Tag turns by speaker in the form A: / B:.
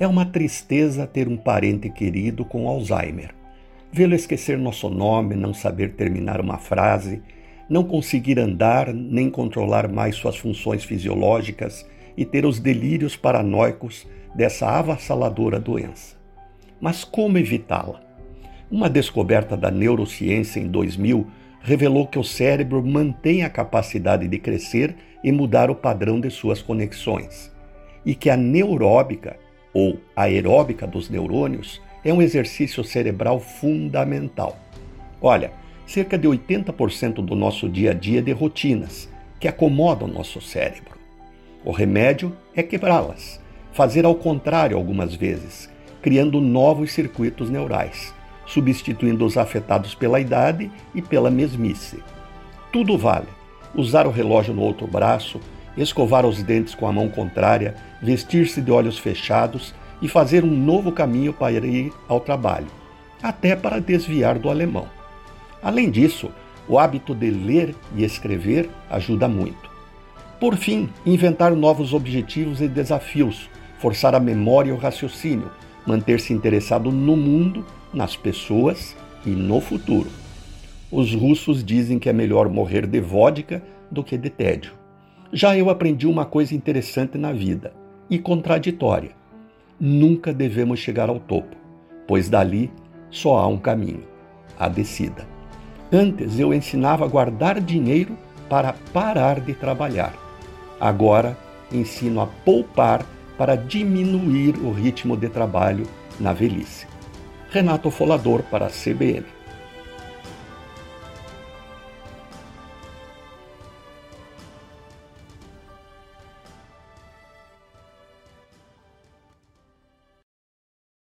A: É uma tristeza ter um parente querido com Alzheimer. Vê-lo esquecer nosso nome, não saber terminar uma frase, não conseguir andar nem controlar mais suas funções fisiológicas e ter os delírios paranoicos dessa avassaladora doença. Mas como evitá-la? Uma descoberta da neurociência em 2000 revelou que o cérebro mantém a capacidade de crescer e mudar o padrão de suas conexões, e que a neuróbica ou aeróbica dos neurônios é um exercício cerebral fundamental. Olha, cerca de 80% do nosso dia a dia é de rotinas que acomodam nosso cérebro. O remédio é quebrá-las, fazer ao contrário algumas vezes, criando novos circuitos neurais, substituindo os afetados pela idade e pela mesmice. Tudo vale. Usar o relógio no outro braço, escovar os dentes com a mão contrária, vestir-se de olhos fechados e fazer um novo caminho para ir ao trabalho, até para desviar do alemão. Além disso, o hábito de ler e escrever ajuda muito. Por fim, inventar novos objetivos e desafios, forçar a memória e o raciocínio, manter-se interessado no mundo, nas pessoas e no futuro. Os russos dizem que é melhor morrer de vodka do que de tédio. Já eu aprendi uma coisa interessante na vida e contraditória. Nunca devemos chegar ao topo, pois dali só há um caminho a descida. Antes eu ensinava a guardar dinheiro para parar de trabalhar. Agora ensino a poupar para diminuir o ritmo de trabalho na velhice. Renato Folador para a CBN.